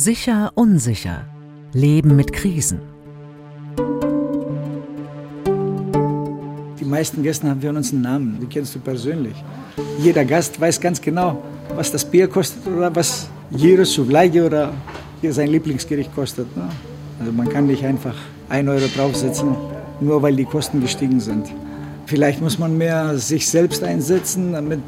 Sicher, unsicher. Leben mit Krisen. Die meisten Gäste haben wir uns einen Namen, die kennst du persönlich. Jeder Gast weiß ganz genau, was das Bier kostet oder was Gyros, Souvlaki oder sein Lieblingsgericht kostet. Ne? Also man kann nicht einfach ein Euro draufsetzen, nur weil die Kosten gestiegen sind. Vielleicht muss man mehr sich selbst einsetzen, damit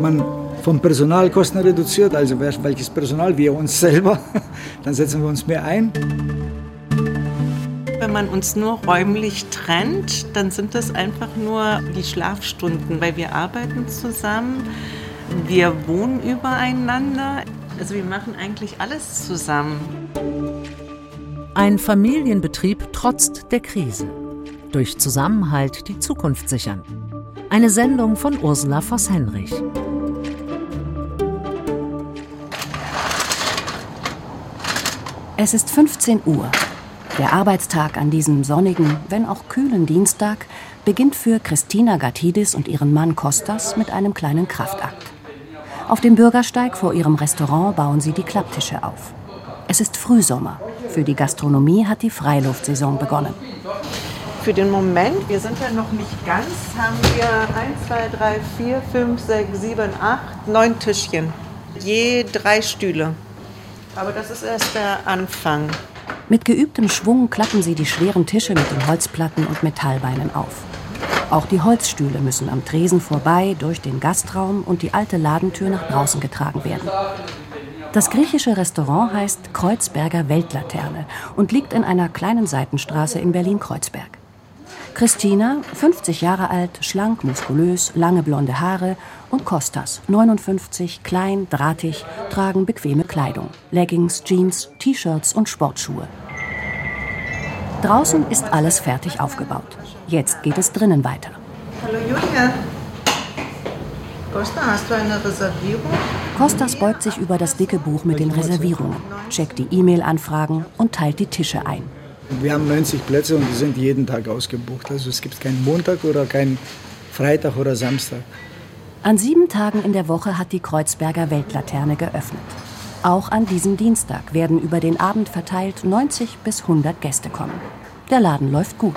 man vom Personalkosten reduziert, also welches Personal, wir uns selber, dann setzen wir uns mehr ein. Wenn man uns nur räumlich trennt, dann sind das einfach nur die Schlafstunden, weil wir arbeiten zusammen, wir wohnen übereinander, also wir machen eigentlich alles zusammen. Ein Familienbetrieb trotzt der Krise. Durch Zusammenhalt die Zukunft sichern. Eine Sendung von Ursula Voss-Henrich. Es ist 15 Uhr. Der Arbeitstag an diesem sonnigen, wenn auch kühlen Dienstag beginnt für Christina Gatidis und ihren Mann Kostas mit einem kleinen Kraftakt. Auf dem Bürgersteig vor ihrem Restaurant bauen sie die Klapptische auf. Es ist Frühsommer. Für die Gastronomie hat die Freiluftsaison begonnen. Für den Moment, wir sind ja noch nicht ganz, haben wir 1, 2, 3, 4, 5, 6, 7, 8, 9 Tischchen. Je drei Stühle. Aber das ist erst der Anfang. Mit geübtem Schwung klappen sie die schweren Tische mit den Holzplatten und Metallbeinen auf. Auch die Holzstühle müssen am Tresen vorbei durch den Gastraum und die alte Ladentür nach draußen getragen werden. Das griechische Restaurant heißt Kreuzberger Weltlaterne und liegt in einer kleinen Seitenstraße in Berlin-Kreuzberg. Christina, 50 Jahre alt, schlank, muskulös, lange blonde Haare und Kostas, 59, klein, drahtig, tragen bequeme Kleidung, Leggings, Jeans, T-Shirts und Sportschuhe. Draußen ist alles fertig aufgebaut. Jetzt geht es drinnen weiter. Hallo Julia. Costa, hast du eine Reservierung? Kostas beugt sich über das dicke Buch mit den Reservierungen, checkt die E-Mail-Anfragen und teilt die Tische ein. Wir haben 90 Plätze und die sind jeden Tag ausgebucht. Also es gibt keinen Montag oder keinen Freitag oder Samstag. An sieben Tagen in der Woche hat die Kreuzberger Weltlaterne geöffnet. Auch an diesem Dienstag werden über den Abend verteilt 90 bis 100 Gäste kommen. Der Laden läuft gut.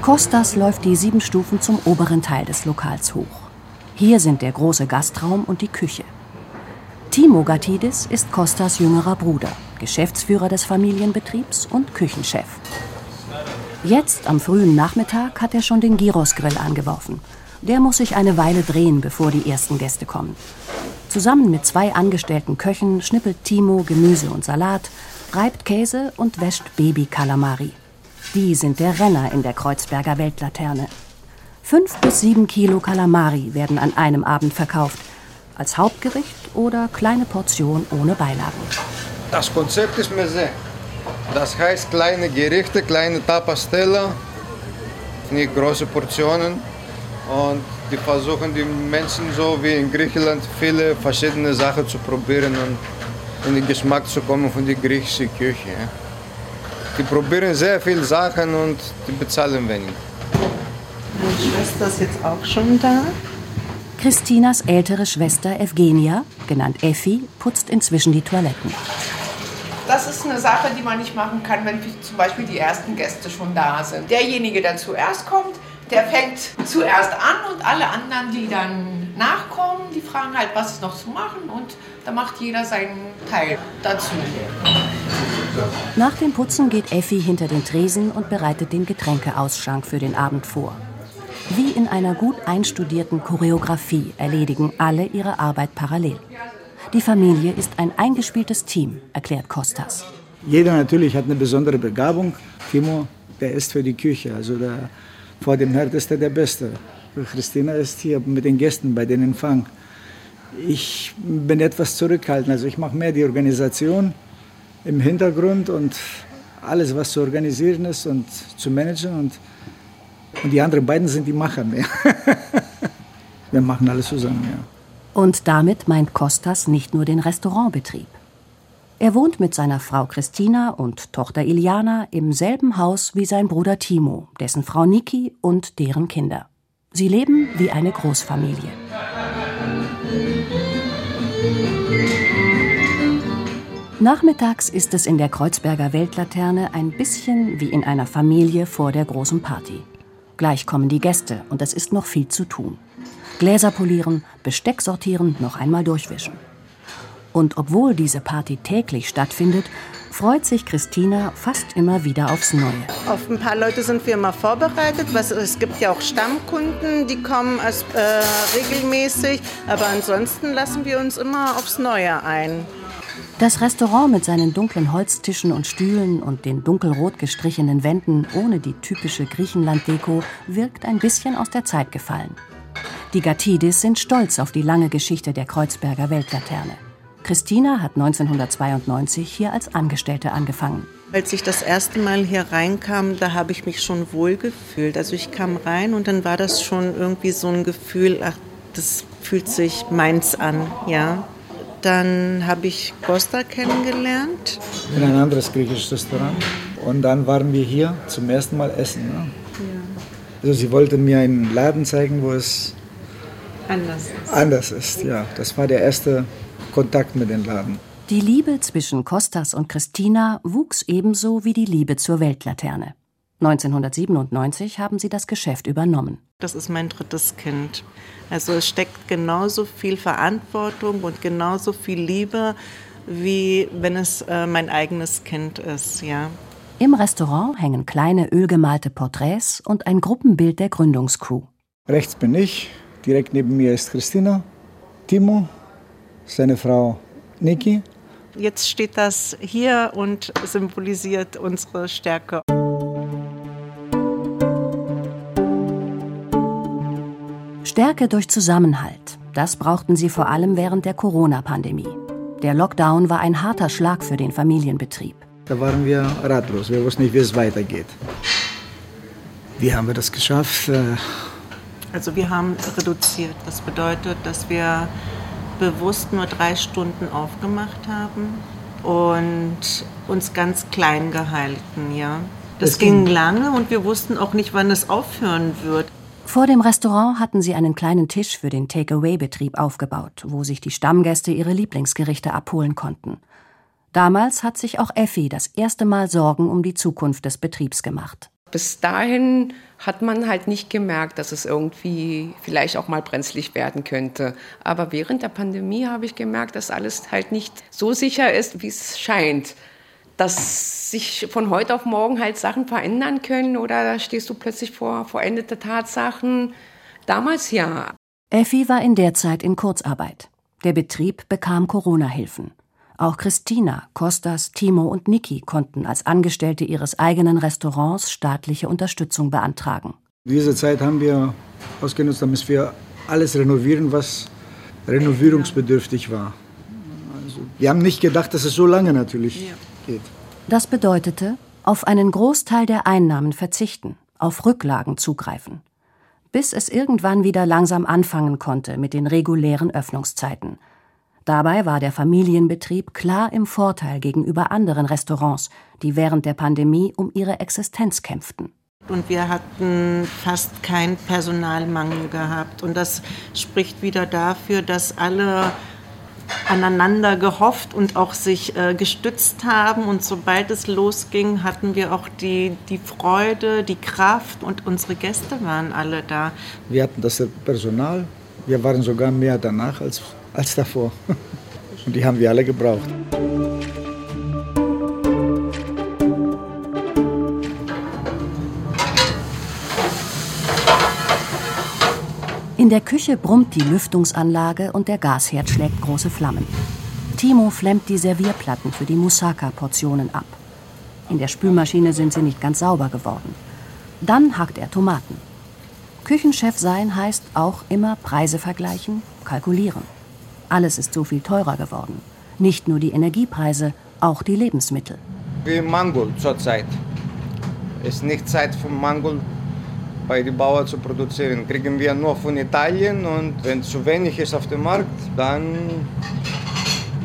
Kostas läuft die sieben Stufen zum oberen Teil des Lokals hoch. Hier sind der große Gastraum und die Küche. Timo Gatidis ist Kostas jüngerer Bruder, Geschäftsführer des Familienbetriebs und Küchenchef. Jetzt am frühen Nachmittag hat er schon den Gyros-Grill angeworfen. Der muss sich eine Weile drehen, bevor die ersten Gäste kommen. Zusammen mit zwei angestellten Köchen schnippelt Timo Gemüse und Salat, reibt Käse und wäscht Baby-Kalamari. Die sind der Renner in der Kreuzberger Weltlaterne. Fünf bis sieben Kilo Kalamari werden an einem Abend verkauft – als Hauptgericht oder kleine Portion ohne Beilagen. Das Konzept ist Mese. Das heißt kleine Gerichte, kleine Tapas-Teller, nicht große Portionen. Und die versuchen die Menschen so wie in Griechenland viele verschiedene Sachen zu probieren und in den Geschmack zu kommen von der griechischen Küche. Die probieren sehr viele Sachen und die bezahlen wenig. Meine Schwester ist jetzt auch schon da. Christinas ältere Schwester Evgenia, genannt Effi, putzt inzwischen die Toiletten. Das ist eine Sache, die man nicht machen kann, wenn zum Beispiel die ersten Gäste schon da sind. Derjenige, der zuerst kommt, der fängt zuerst an und alle anderen, die dann nachkommen, die fragen halt, was ist noch zu machen und da macht jeder seinen Teil dazu. Nach dem Putzen geht Effi hinter den Tresen und bereitet den Getränkeausschank für den Abend vor. Wie in einer gut einstudierten Choreografie erledigen alle ihre Arbeit parallel. Die Familie ist ein eingespieltes Team, erklärt Kostas. Jeder natürlich hat eine besondere Begabung. Timo, der ist für die Küche, also der, vor dem Herd ist er der Beste. Christina ist hier mit den Gästen bei den Empfang. Ich bin etwas zurückhaltend, also ich mache mehr die Organisation im Hintergrund und alles, was zu organisieren ist und zu managen. Und und die anderen beiden sind die Macher mehr. Wir machen alles zusammen, ja. Und damit meint Kostas nicht nur den Restaurantbetrieb. Er wohnt mit seiner Frau Christina und Tochter Iliana im selben Haus wie sein Bruder Timo, dessen Frau Niki und deren Kinder. Sie leben wie eine Großfamilie. Nachmittags ist es in der Kreuzberger Weltlaterne ein bisschen wie in einer Familie vor der großen Party. Gleich kommen die Gäste und es ist noch viel zu tun. Gläser polieren, Besteck sortieren, noch einmal durchwischen. Und obwohl diese Party täglich stattfindet, freut sich Christina fast immer wieder aufs Neue. Auf ein paar Leute sind wir immer vorbereitet. Was, es gibt ja auch Stammkunden, die kommen als, äh, regelmäßig. Aber ansonsten lassen wir uns immer aufs Neue ein. Das Restaurant mit seinen dunklen Holztischen und Stühlen und den dunkelrot gestrichenen Wänden ohne die typische Griechenland-Deko wirkt ein bisschen aus der Zeit gefallen. Die Gatidis sind stolz auf die lange Geschichte der Kreuzberger Weltlaterne. Christina hat 1992 hier als Angestellte angefangen. Als ich das erste Mal hier reinkam, da habe ich mich schon wohl gefühlt. Also ich kam rein und dann war das schon irgendwie so ein Gefühl, ach, das fühlt sich meins an, ja. Dann habe ich Costa kennengelernt. In ein anderes griechisches Restaurant. Und dann waren wir hier zum ersten Mal essen. Ne? Ja. Also sie wollte mir einen Laden zeigen, wo es anders ist. Anders ist, ja. Das war der erste Kontakt mit dem Laden. Die Liebe zwischen Kostas und Christina wuchs ebenso wie die Liebe zur Weltlaterne. 1997 haben sie das Geschäft übernommen. Das ist mein drittes Kind. Also es steckt genauso viel Verantwortung und genauso viel Liebe, wie wenn es äh, mein eigenes Kind ist, ja. Im Restaurant hängen kleine ölgemalte Porträts und ein Gruppenbild der Gründungscrew. Rechts bin ich, direkt neben mir ist Christina, Timo, seine Frau Niki. Jetzt steht das hier und symbolisiert unsere Stärke. Stärke durch Zusammenhalt. Das brauchten sie vor allem während der Corona-Pandemie. Der Lockdown war ein harter Schlag für den Familienbetrieb. Da waren wir ratlos. Wir wussten nicht, wie es weitergeht. Wie haben wir das geschafft? Äh, also wir haben reduziert. Das bedeutet, dass wir bewusst nur drei Stunden aufgemacht haben und uns ganz klein gehalten, ja. Das, das ging lange und wir wussten auch nicht, wann es aufhören wird. Vor dem Restaurant hatten sie einen kleinen Tisch für den Takeaway-Betrieb aufgebaut, wo sich die Stammgäste ihre Lieblingsgerichte abholen konnten. Damals hat sich auch Effi das erste Mal Sorgen um die Zukunft des Betriebs gemacht bis dahin hat man halt nicht gemerkt, dass es irgendwie vielleicht auch mal brenzlig werden könnte. Aber während der Pandemie habe ich gemerkt, dass alles halt nicht so sicher ist, wie es scheint. Dass sich von heute auf morgen halt Sachen verändern können oder stehst du plötzlich vor vollendete Tatsachen. Damals ja. Effi war in der Zeit in Kurzarbeit. Der Betrieb bekam Corona-Hilfen. Auch Christina, Kostas, Timo und Niki konnten als Angestellte ihres eigenen Restaurants staatliche Unterstützung beantragen. Diese Zeit haben wir ausgenutzt, damit wir alles renovieren, was renovierungsbedürftig war. Also, wir haben nicht gedacht, dass es so lange natürlich geht. Das bedeutete, auf einen Großteil der Einnahmen verzichten, auf Rücklagen zugreifen, bis es irgendwann wieder langsam anfangen konnte mit den regulären Öffnungszeiten – Dabei war der Familienbetrieb klar im Vorteil gegenüber anderen Restaurants, die während der Pandemie um ihre Existenz kämpften. Und wir hatten fast keinen Personalmangel gehabt. Und das spricht wieder dafür, dass alle aneinander gehofft und auch sich äh, gestützt haben. Und sobald es losging, hatten wir auch die, die Freude, die Kraft und unsere Gäste waren alle da. Wir hatten das Personal. Wir waren sogar mehr danach als als davor. Und die haben wir alle gebraucht. In der Küche brummt die Lüftungsanlage und der Gasherd schlägt große Flammen. Timo flemmt die Servierplatten für die Moussaka-Portionen ab. In der Spülmaschine sind sie nicht ganz sauber geworden. Dann hackt er Tomaten. Küchenchef sein heißt auch immer Preise vergleichen, kalkulieren. Alles ist so viel teurer geworden. Nicht nur die Energiepreise, auch die Lebensmittel. Wie Mango zurzeit. Es ist nicht Zeit für Mango bei den Bauern zu produzieren. Kriegen wir nur von Italien und wenn zu wenig ist auf dem Markt, dann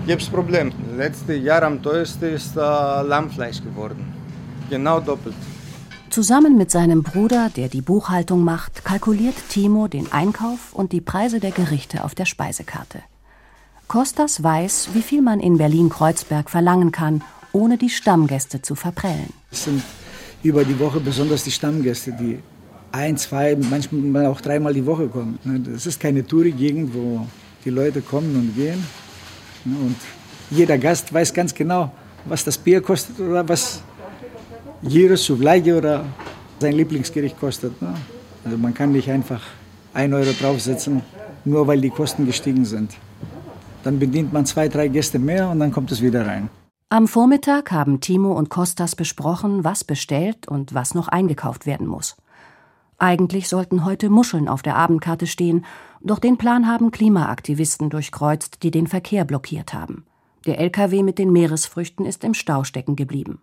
gibt es Probleme. Letztes Jahr am teuersten ist äh, Lammfleisch geworden. Genau doppelt. Zusammen mit seinem Bruder, der die Buchhaltung macht, kalkuliert Timo den Einkauf und die Preise der Gerichte auf der Speisekarte. Kostas weiß, wie viel man in Berlin-Kreuzberg verlangen kann, ohne die Stammgäste zu verprellen. Es sind über die Woche besonders die Stammgäste, die ein, zwei, manchmal auch dreimal die Woche kommen. Das ist keine Touri-Gegend, wo die Leute kommen und gehen. Und jeder Gast weiß ganz genau, was das Bier kostet oder was jedes Souvlage oder sein Lieblingsgericht kostet. Also man kann nicht einfach ein Euro draufsetzen, nur weil die Kosten gestiegen sind. Dann bedient man zwei, drei Gäste mehr und dann kommt es wieder rein. Am Vormittag haben Timo und Kostas besprochen, was bestellt und was noch eingekauft werden muss. Eigentlich sollten heute Muscheln auf der Abendkarte stehen, doch den Plan haben Klimaaktivisten durchkreuzt, die den Verkehr blockiert haben. Der LKW mit den Meeresfrüchten ist im Stau stecken geblieben.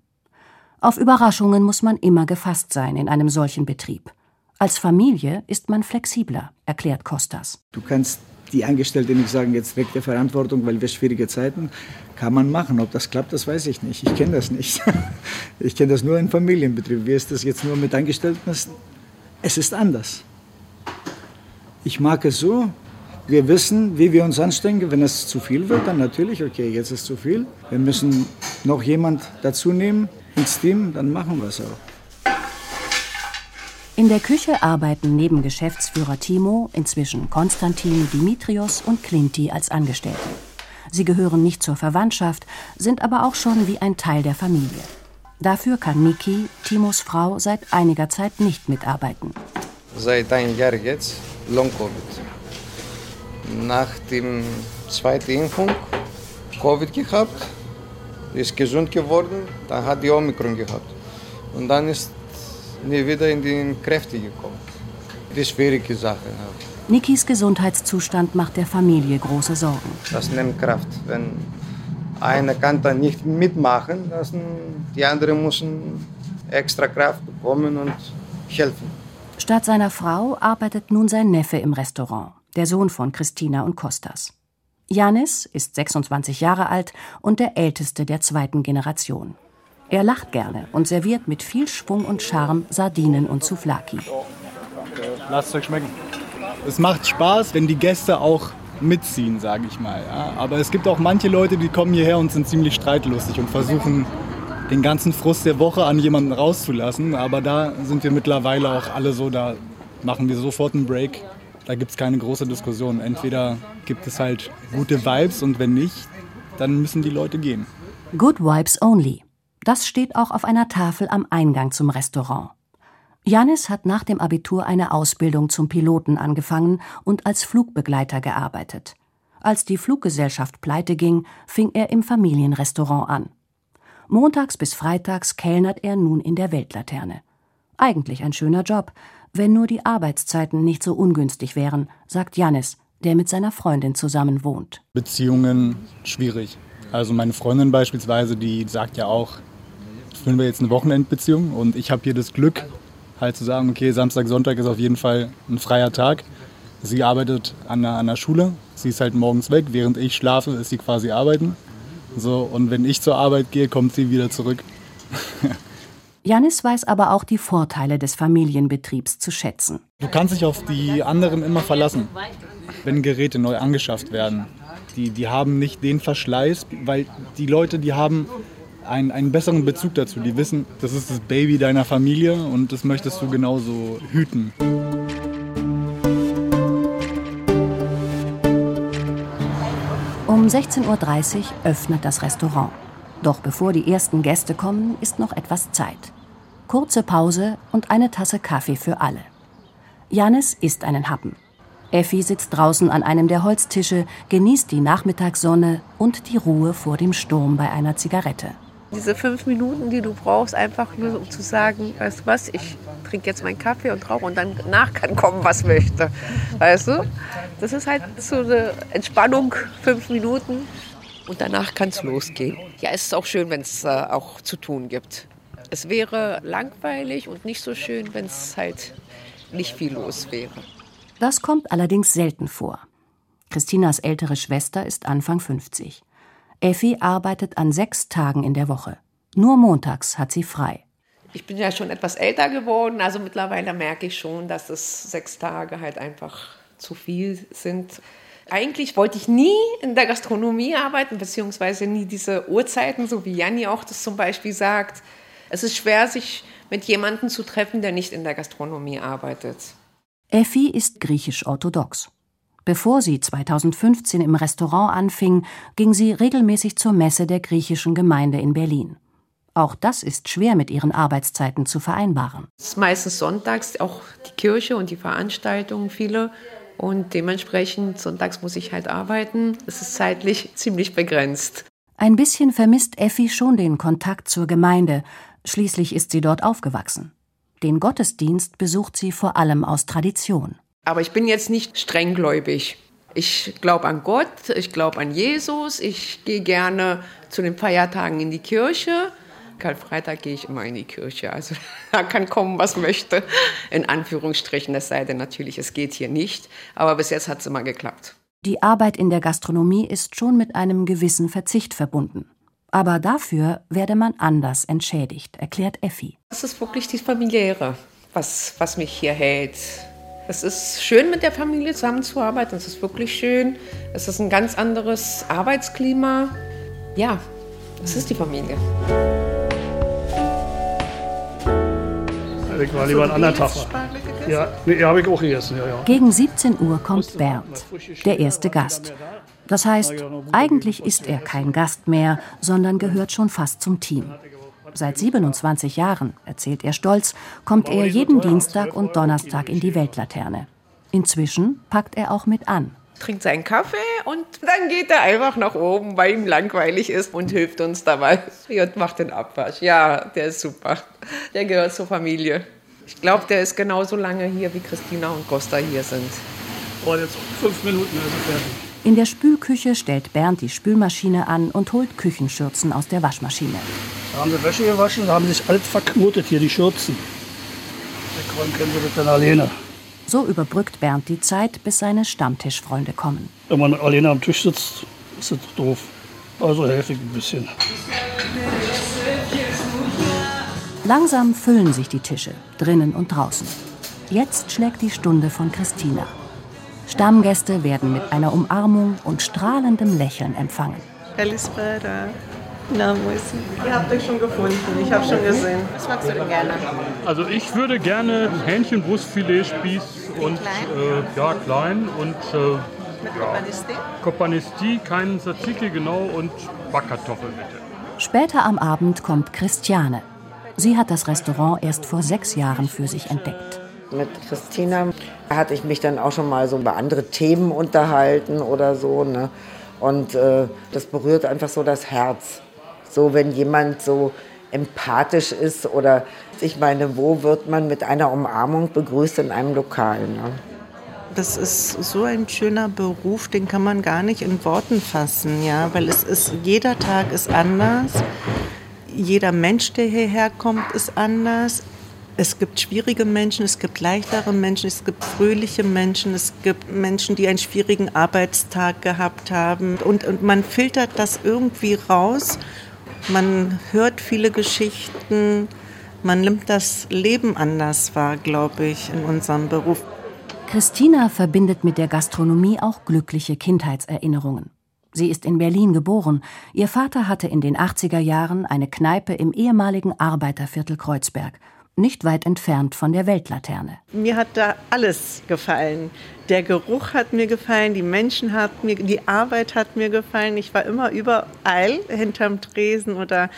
Auf Überraschungen muss man immer gefasst sein in einem solchen Betrieb. Als Familie ist man flexibler, erklärt Kostas. Du kannst die Angestellten nicht sagen, jetzt weg der Verantwortung, weil wir schwierige Zeiten. Kann man machen. Ob das klappt, das weiß ich nicht. Ich kenne das nicht. Ich kenne das nur in Familienbetrieben. Wie ist das jetzt nur mit Angestellten? Es ist anders. Ich mag es so. Wir wissen, wie wir uns anstrengen. Wenn es zu viel wird, dann natürlich, okay, jetzt ist zu viel. Wir müssen noch jemand dazu nehmen ins Team, dann machen wir es auch. In der Küche arbeiten neben Geschäftsführer Timo inzwischen Konstantin, Dimitrios und Klinti als Angestellte. Sie gehören nicht zur Verwandtschaft, sind aber auch schon wie ein Teil der Familie. Dafür kann Niki, Timos Frau, seit einiger Zeit nicht mitarbeiten. Seit einem Jahr jetzt Long-Covid. Nach dem zweiten Impfung Covid gehabt, ist gesund geworden, dann hat die Omikron gehabt. Und dann ist nie wieder in die Kräfte gekommen. Die schwierige Sache. Nikis Gesundheitszustand macht der Familie große Sorgen. Das nimmt Kraft. Wenn einer kann dann nicht mitmachen, dann die anderen müssen extra Kraft bekommen und helfen. Statt seiner Frau arbeitet nun sein Neffe im Restaurant, der Sohn von Christina und Kostas. Janis ist 26 Jahre alt und der älteste der zweiten Generation. Er lacht gerne und serviert mit viel Schwung und Charme Sardinen und Souvlaki. Lasst es euch schmecken. Es macht Spaß, wenn die Gäste auch mitziehen, sage ich mal. Ja. Aber es gibt auch manche Leute, die kommen hierher und sind ziemlich streitlustig und versuchen, den ganzen Frust der Woche an jemanden rauszulassen. Aber da sind wir mittlerweile auch alle so, da machen wir sofort einen Break. Da gibt es keine große Diskussion. Entweder gibt es halt gute Vibes und wenn nicht, dann müssen die Leute gehen. Good Vibes Only. Das steht auch auf einer Tafel am Eingang zum Restaurant. Janis hat nach dem Abitur eine Ausbildung zum Piloten angefangen und als Flugbegleiter gearbeitet. Als die Fluggesellschaft pleite ging, fing er im Familienrestaurant an. Montags bis freitags kellnert er nun in der Weltlaterne. Eigentlich ein schöner Job, wenn nur die Arbeitszeiten nicht so ungünstig wären, sagt Janis, der mit seiner Freundin zusammen wohnt. Beziehungen schwierig. Also meine Freundin beispielsweise, die sagt ja auch, führen wir jetzt eine Wochenendbeziehung und ich habe hier das Glück, halt zu sagen, okay, Samstag, Sonntag ist auf jeden Fall ein freier Tag. Sie arbeitet an der, an der Schule, sie ist halt morgens weg, während ich schlafe, ist sie quasi arbeiten. So, und wenn ich zur Arbeit gehe, kommt sie wieder zurück. Janis weiß aber auch die Vorteile des Familienbetriebs zu schätzen. Du kannst dich auf die anderen immer verlassen, wenn Geräte neu angeschafft werden. Die, die haben nicht den Verschleiß, weil die Leute, die haben einen, einen besseren Bezug dazu. Die wissen, das ist das Baby deiner Familie und das möchtest du genauso hüten. Um 16.30 Uhr öffnet das Restaurant. Doch bevor die ersten Gäste kommen, ist noch etwas Zeit. Kurze Pause und eine Tasse Kaffee für alle. Janis isst einen Happen. Effi sitzt draußen an einem der Holztische, genießt die Nachmittagssonne und die Ruhe vor dem Sturm bei einer Zigarette. Diese fünf Minuten, die du brauchst, einfach nur um zu sagen, weißt du was, ich trinke jetzt meinen Kaffee und rauche und dann nach kann kommen, was möchte. Weißt du? Das ist halt so eine Entspannung, fünf Minuten. Und danach kann es losgehen. Ja, es ist auch schön, wenn es äh, auch zu tun gibt. Es wäre langweilig und nicht so schön, wenn es halt nicht viel los wäre. Das kommt allerdings selten vor. Christinas ältere Schwester ist Anfang 50. Effi arbeitet an sechs Tagen in der Woche. Nur montags hat sie frei. Ich bin ja schon etwas älter geworden, also mittlerweile merke ich schon, dass es sechs Tage halt einfach zu viel sind. Eigentlich wollte ich nie in der Gastronomie arbeiten, beziehungsweise nie diese Uhrzeiten, so wie Janni auch das zum Beispiel sagt. Es ist schwer, sich mit jemandem zu treffen, der nicht in der Gastronomie arbeitet. Effi ist griechisch-orthodox. Bevor sie 2015 im Restaurant anfing, ging sie regelmäßig zur Messe der griechischen Gemeinde in Berlin. Auch das ist schwer mit ihren Arbeitszeiten zu vereinbaren. Es ist meistens sonntags auch die Kirche und die Veranstaltungen viele. Und dementsprechend sonntags muss ich halt arbeiten. Es ist zeitlich ziemlich begrenzt. Ein bisschen vermisst Effi schon den Kontakt zur Gemeinde. Schließlich ist sie dort aufgewachsen. Den Gottesdienst besucht sie vor allem aus Tradition. Aber ich bin jetzt nicht strenggläubig. Ich glaube an Gott, ich glaube an Jesus, ich gehe gerne zu den Feiertagen in die Kirche. Karfreitag gehe ich immer in die Kirche. Also da kann kommen, was möchte. In Anführungsstrichen, es sei denn natürlich, es geht hier nicht. Aber bis jetzt hat es immer geklappt. Die Arbeit in der Gastronomie ist schon mit einem gewissen Verzicht verbunden. Aber dafür werde man anders entschädigt, erklärt Effi. Es ist wirklich die Familiäre, was, was mich hier hält. Es ist schön, mit der Familie zusammenzuarbeiten. Es ist wirklich schön. Es ist ein ganz anderes Arbeitsklima. Ja, es ist die Familie. Ich war lieber einen anderen Tag. Ja, nee, habe ich auch gegessen. Ja, ja. Gegen 17 Uhr kommt Bernd, der erste Gast. Das heißt, eigentlich ist er kein Gast mehr, sondern gehört schon fast zum Team. Seit 27 Jahren, erzählt er stolz, kommt er jeden Dienstag und Donnerstag in die Weltlaterne. Inzwischen packt er auch mit an. Trinkt seinen Kaffee und dann geht er einfach nach oben, weil ihm langweilig ist und hilft uns dabei. Und macht den Abwasch. Ja, der ist super. Der gehört zur Familie. Ich glaube, der ist genauso lange hier, wie Christina und Costa hier sind. Oh, jetzt fünf Minuten, also fertig. In der Spülküche stellt Bernd die Spülmaschine an und holt Küchenschürzen aus der Waschmaschine. Da haben sie Wäsche gewaschen, da haben sich alles verknotet hier, die Schürzen. Wegräumen können sie das dann alleine. So überbrückt Bernd die Zeit, bis seine Stammtischfreunde kommen. Wenn man alleine am Tisch sitzt, ist das doof. Also helfe ich ein bisschen. Langsam füllen sich die Tische, drinnen und draußen. Jetzt schlägt die Stunde von Christina. Stammgäste werden mit einer Umarmung und strahlendem Lächeln empfangen. Kalispera. Ihr habt euch schon gefunden. Ich habe schon gesehen. Was magst du denn gerne? Also ich würde gerne Hähnchenbrustfiletspieß und äh, ja klein und äh, Mit ja, Kopanisti? Kopanisti, keinen Tzatziki genau und Backkartoffeln bitte. Später am Abend kommt Christiane. Sie hat das Restaurant erst vor sechs Jahren für sich entdeckt. Mit Christina hatte ich mich dann auch schon mal so über andere Themen unterhalten oder so. Ne? Und äh, das berührt einfach so das Herz. So, wenn jemand so empathisch ist oder ich meine, wo wird man mit einer Umarmung begrüßt in einem Lokal? Ne? Das ist so ein schöner Beruf, den kann man gar nicht in Worten fassen, ja, weil es ist jeder Tag ist anders. Jeder Mensch, der hierher kommt, ist anders. Es gibt schwierige Menschen, es gibt leichtere Menschen, es gibt fröhliche Menschen, es gibt Menschen, die einen schwierigen Arbeitstag gehabt haben. Und, und man filtert das irgendwie raus. Man hört viele Geschichten. Man nimmt das Leben anders wahr, glaube ich, in unserem Beruf. Christina verbindet mit der Gastronomie auch glückliche Kindheitserinnerungen. Sie ist in Berlin geboren. Ihr Vater hatte in den 80er Jahren eine Kneipe im ehemaligen Arbeiterviertel Kreuzberg, nicht weit entfernt von der Weltlaterne. Mir hat da alles gefallen. Der Geruch hat mir gefallen, die Menschen hat mir, die Arbeit hat mir gefallen. Ich war immer überall hinterm Tresen oder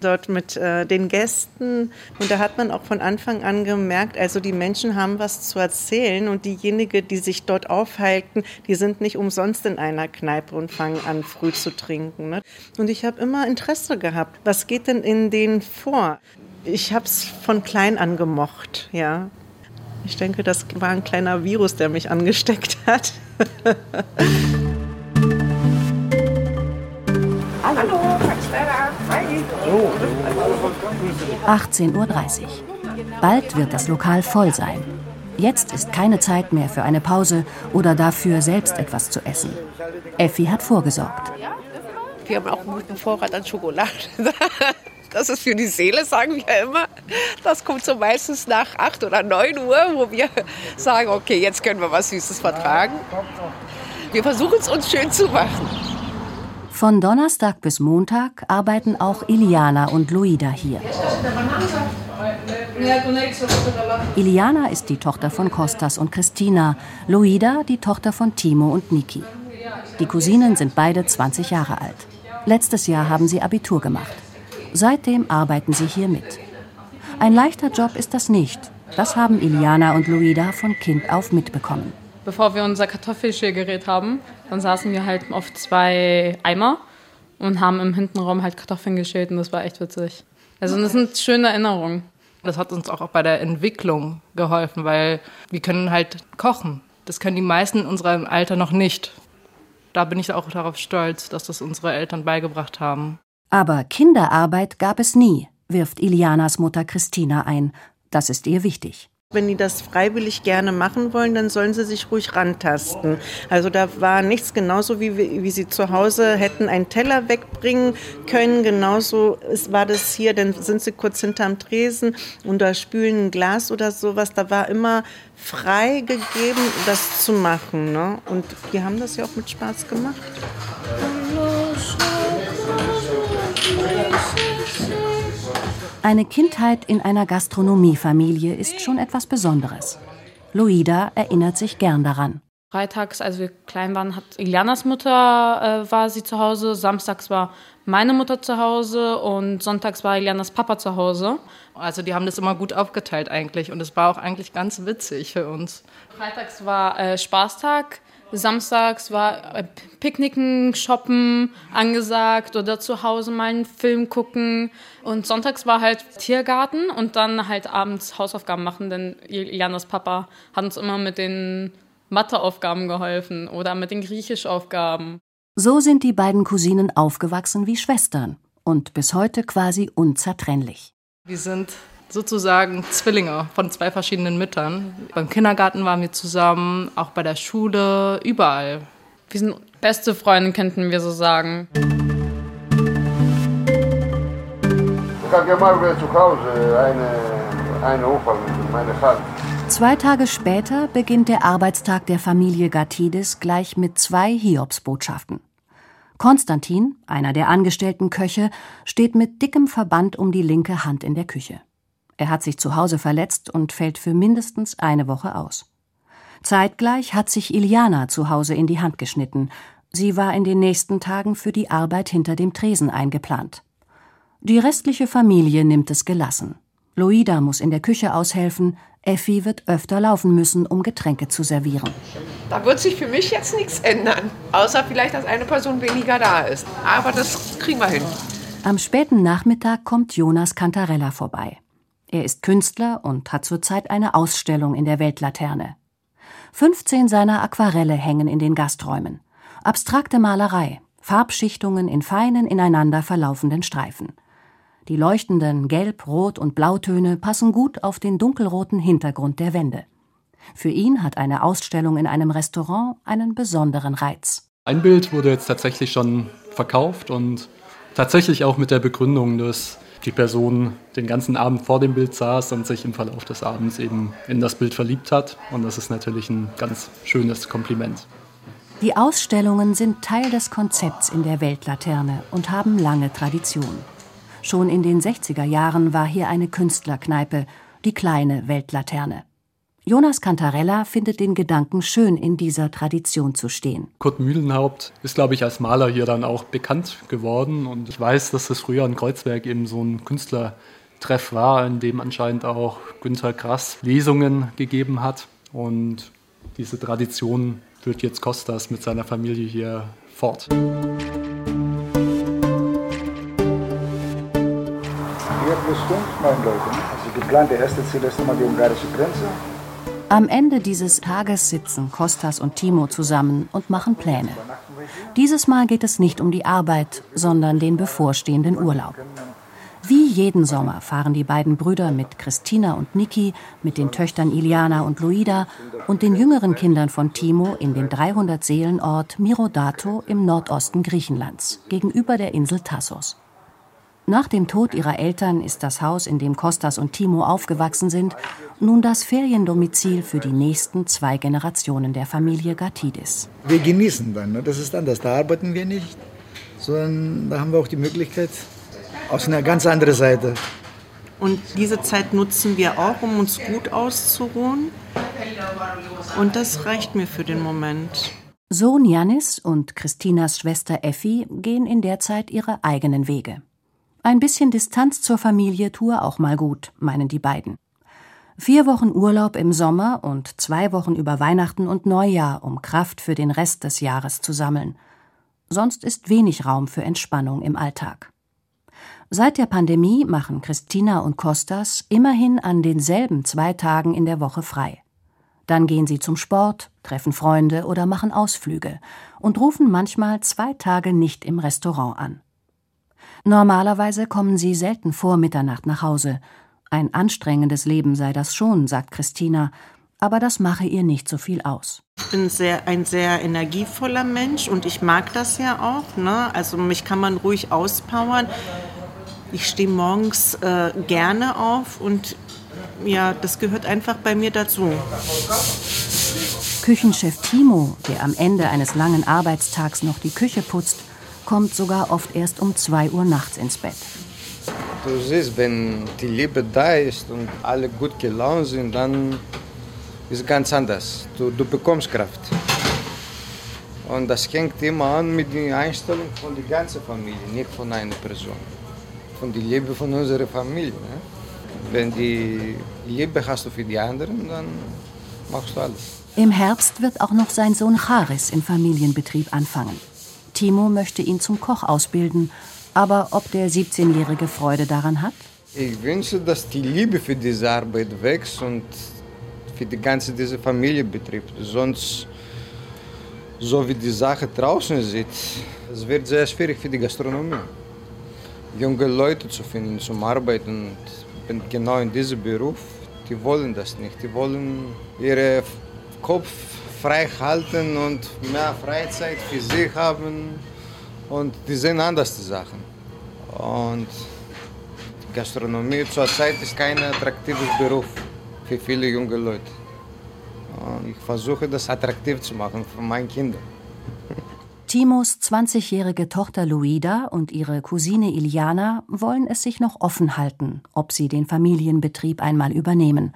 dort mit äh, den Gästen. Und da hat man auch von Anfang an gemerkt, also die Menschen haben was zu erzählen und diejenigen, die sich dort aufhalten, die sind nicht umsonst in einer Kneipe und fangen an, früh zu trinken. Ne? Und ich habe immer Interesse gehabt. Was geht denn in denen vor? Ich habe es von klein an gemocht, ja. Ich denke, das war ein kleiner Virus, der mich angesteckt hat. Hallo. Hi. 18.30 Uhr. Bald wird das Lokal voll sein. Jetzt ist keine Zeit mehr für eine Pause oder dafür, selbst etwas zu essen. Effi hat vorgesorgt. Wir haben auch einen guten Vorrat an Schokolade. Das ist für die Seele, sagen wir immer. Das kommt so meistens nach 8 oder 9 Uhr, wo wir sagen, okay, jetzt können wir was Süßes vertragen. Wir versuchen es uns schön zu machen. Von Donnerstag bis Montag arbeiten auch Iliana und Luida hier. Iliana ist die Tochter von Kostas und Christina, Luida die Tochter von Timo und Niki. Die Cousinen sind beide 20 Jahre alt. Letztes Jahr haben sie Abitur gemacht. Seitdem arbeiten sie hier mit. Ein leichter Job ist das nicht. Das haben Iliana und Luida von Kind auf mitbekommen. Bevor wir unser Kartoffelschälgerät haben, dann saßen wir halt auf zwei Eimer und haben im Hintenraum halt Kartoffeln geschält und das war echt witzig. Also das sind schöne Erinnerungen. Das hat uns auch bei der Entwicklung geholfen, weil wir können halt kochen. Das können die meisten in unserem Alter noch nicht. Da bin ich auch darauf stolz, dass das unsere Eltern beigebracht haben. Aber Kinderarbeit gab es nie, wirft Ilianas Mutter Christina ein. Das ist ihr wichtig. Wenn die das freiwillig gerne machen wollen, dann sollen sie sich ruhig rantasten. Also da war nichts genauso, wie, wie sie zu Hause hätten einen Teller wegbringen können. Genauso war das hier, dann sind sie kurz hinterm Tresen und da spülen ein Glas oder sowas. Da war immer frei gegeben, das zu machen. Ne? Und die haben das ja auch mit Spaß gemacht. Eine Kindheit in einer Gastronomiefamilie ist schon etwas Besonderes. Luida erinnert sich gern daran. Freitags, als wir klein waren, hat Ilianas Mutter äh, war sie zu Hause, samstags war meine Mutter zu Hause und sonntags war Ilianas Papa zu Hause. Also die haben das immer gut aufgeteilt eigentlich und es war auch eigentlich ganz witzig für uns. Freitags war äh, Spaßtag, Samstags war äh, Picknicken, Shoppen angesagt oder zu Hause mal einen Film gucken. Und sonntags war halt Tiergarten und dann halt abends Hausaufgaben machen, denn Janas Papa hat uns immer mit den Matheaufgaben geholfen oder mit den Griechisch-Aufgaben. So sind die beiden Cousinen aufgewachsen wie Schwestern und bis heute quasi unzertrennlich. Wir sind sozusagen Zwillinge von zwei verschiedenen Müttern. Beim Kindergarten waren wir zusammen, auch bei der Schule, überall. Wir sind beste Freunde, könnten wir so sagen. Ich habe mal zu Hause eine, eine Opa mit meiner Hand. Zwei Tage später beginnt der Arbeitstag der Familie Gatidis gleich mit zwei Hiobsbotschaften. Konstantin, einer der angestellten Köche, steht mit dickem Verband um die linke Hand in der Küche. Er hat sich zu Hause verletzt und fällt für mindestens eine Woche aus. Zeitgleich hat sich Iliana zu Hause in die Hand geschnitten. Sie war in den nächsten Tagen für die Arbeit hinter dem Tresen eingeplant. Die restliche Familie nimmt es gelassen. Luida muss in der Küche aushelfen, Effi wird öfter laufen müssen, um Getränke zu servieren. Da wird sich für mich jetzt nichts ändern, außer vielleicht, dass eine Person weniger da ist. Aber das kriegen wir hin. Am späten Nachmittag kommt Jonas Cantarella vorbei. Er ist Künstler und hat zurzeit eine Ausstellung in der Weltlaterne. 15 seiner Aquarelle hängen in den Gasträumen. Abstrakte Malerei, Farbschichtungen in feinen, ineinander verlaufenden Streifen. Die leuchtenden Gelb-, Rot- und Blautöne passen gut auf den dunkelroten Hintergrund der Wände. Für ihn hat eine Ausstellung in einem Restaurant einen besonderen Reiz. Ein Bild wurde jetzt tatsächlich schon verkauft und tatsächlich auch mit der Begründung, dass die Person den ganzen Abend vor dem Bild saß und sich im Verlauf des Abends eben in das Bild verliebt hat. Und das ist natürlich ein ganz schönes Kompliment. Die Ausstellungen sind Teil des Konzepts in der Weltlaterne und haben lange Tradition. Schon in den 60er Jahren war hier eine Künstlerkneipe, die kleine Weltlaterne. Jonas Cantarella findet den Gedanken schön, in dieser Tradition zu stehen. Kurt Mühlenhaupt ist, glaube ich, als Maler hier dann auch bekannt geworden. Und ich weiß, dass das früher in Kreuzberg eben so ein Künstlertreff war, in dem anscheinend auch Günter Grass Lesungen gegeben hat. Und diese Tradition führt jetzt Kostas mit seiner Familie hier fort. Hier plus fünf, neun Leute. Also geplant, der erste Ziel ist immer die ungarische Grenze. Am Ende dieses Tages sitzen Kostas und Timo zusammen und machen Pläne. Dieses Mal geht es nicht um die Arbeit, sondern den bevorstehenden Urlaub. Wie jeden Sommer fahren die beiden Brüder mit Christina und Niki, mit den Töchtern Iliana und Luida und den jüngeren Kindern von Timo in den 300-Seelenort Mirodato im Nordosten Griechenlands, gegenüber der Insel Tassos. Nach dem Tod ihrer Eltern ist das Haus, in dem Kostas und Timo aufgewachsen sind, nun das Feriendomizil für die nächsten zwei Generationen der Familie Gatidis. Wir genießen dann, ne? das ist anders. Da arbeiten wir nicht, sondern da haben wir auch die Möglichkeit aus einer ganz anderen Seite. Und diese Zeit nutzen wir auch, um uns gut auszuruhen. Und das reicht mir für den Moment. Sohn Janis und Christinas Schwester Effi gehen in der Zeit ihre eigenen Wege. Ein bisschen Distanz zur Familie tue auch mal gut, meinen die beiden. Vier Wochen Urlaub im Sommer und zwei Wochen über Weihnachten und Neujahr, um Kraft für den Rest des Jahres zu sammeln. Sonst ist wenig Raum für Entspannung im Alltag. Seit der Pandemie machen Christina und Kostas immerhin an denselben zwei Tagen in der Woche frei. Dann gehen sie zum Sport, treffen Freunde oder machen Ausflüge und rufen manchmal zwei Tage nicht im Restaurant an. Normalerweise kommen sie selten vor Mitternacht nach Hause. Ein anstrengendes Leben sei das schon, sagt Christina, aber das mache ihr nicht so viel aus. Ich bin sehr, ein sehr energievoller Mensch und ich mag das ja auch. Ne? Also mich kann man ruhig auspowern. Ich stehe morgens äh, gerne auf und ja, das gehört einfach bei mir dazu. Küchenchef Timo, der am Ende eines langen Arbeitstags noch die Küche putzt, kommt sogar oft erst um 2 Uhr nachts ins Bett. Du siehst, wenn die Liebe da ist und alle gut gelaunt sind, dann ist es ganz anders. Du, du bekommst Kraft. Und das hängt immer an mit der Einstellung von der ganzen Familie, nicht von einer Person. Von der Liebe von unserer Familie. Ne? Wenn die Liebe hast du für die anderen, dann machst du alles. Im Herbst wird auch noch sein Sohn Charis im Familienbetrieb anfangen. Timo möchte ihn zum Koch ausbilden. Aber ob der 17-Jährige Freude daran hat? Ich wünsche, dass die Liebe für diese Arbeit wächst und für die ganze diese Familienbetrieb. Sonst, so wie die Sache draußen sieht, es wird sehr schwierig für die Gastronomie. Junge Leute zu finden zum Arbeiten und genau in diesem Beruf, die wollen das nicht. Die wollen ihren Kopf frei halten und mehr Freizeit für sich haben. Und die sehen anders die Sachen. Und Gastronomie zurzeit ist kein attraktiver Beruf für viele junge Leute. Und ich versuche das attraktiv zu machen für meine Kinder. Timos 20-jährige Tochter Luida und ihre Cousine Iliana wollen es sich noch offen halten, ob sie den Familienbetrieb einmal übernehmen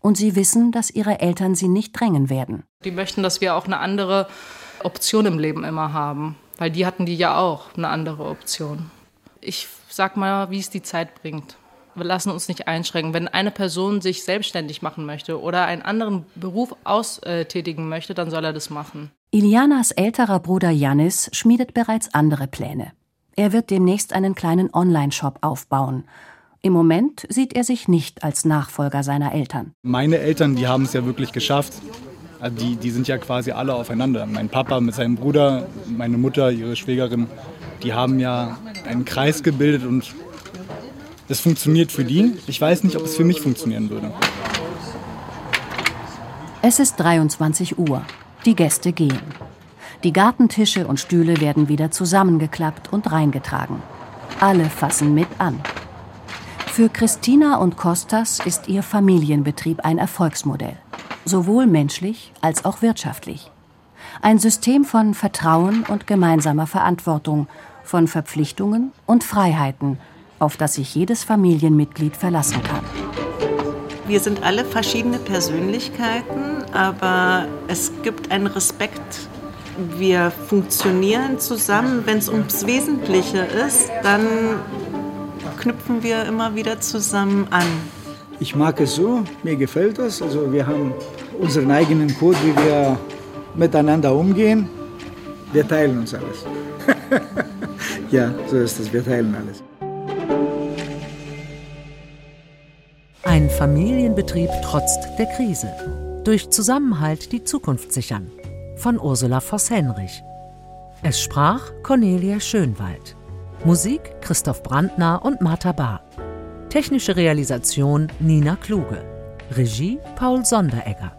und sie wissen, dass ihre Eltern sie nicht drängen werden. Die möchten, dass wir auch eine andere Option im Leben immer haben, weil die hatten die ja auch eine andere Option. Ich sag mal, wie es die Zeit bringt. Wir lassen uns nicht einschränken. Wenn eine Person sich selbstständig machen möchte oder einen anderen Beruf austätigen möchte, dann soll er das machen. Ilianas älterer Bruder Janis schmiedet bereits andere Pläne. Er wird demnächst einen kleinen Online-Shop aufbauen im Moment sieht er sich nicht als Nachfolger seiner Eltern. Meine Eltern, die haben es ja wirklich geschafft. Die, die sind ja quasi alle aufeinander. Mein Papa mit seinem Bruder, meine Mutter, ihre Schwägerin, die haben ja einen Kreis gebildet und das funktioniert für die. Ich weiß nicht, ob es für mich funktionieren würde. Es ist 23 Uhr. Die Gäste gehen. Die Gartentische und Stühle werden wieder zusammengeklappt und reingetragen. Alle fassen mit an. Für Christina und Kostas ist ihr Familienbetrieb ein Erfolgsmodell, sowohl menschlich als auch wirtschaftlich. Ein System von Vertrauen und gemeinsamer Verantwortung, von Verpflichtungen und Freiheiten, auf das sich jedes Familienmitglied verlassen kann. Wir sind alle verschiedene Persönlichkeiten, aber es gibt einen Respekt. Wir funktionieren zusammen. Wenn es ums Wesentliche ist, dann knüpfen wir immer wieder zusammen an. Ich mag es so, mir gefällt das. Also wir haben unseren eigenen Code, wie wir miteinander umgehen. Wir teilen uns alles. ja, so ist es, wir teilen alles. Ein Familienbetrieb trotzt der Krise. Durch Zusammenhalt die Zukunft sichern. Von Ursula Voss-Henrich. Es sprach Cornelia Schönwald. Musik Christoph Brandner und Martha Bahr. Technische Realisation Nina Kluge. Regie Paul Sonderegger.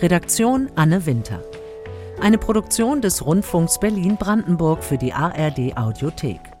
Redaktion Anne Winter. Eine Produktion des Rundfunks Berlin-Brandenburg für die ARD Audiothek.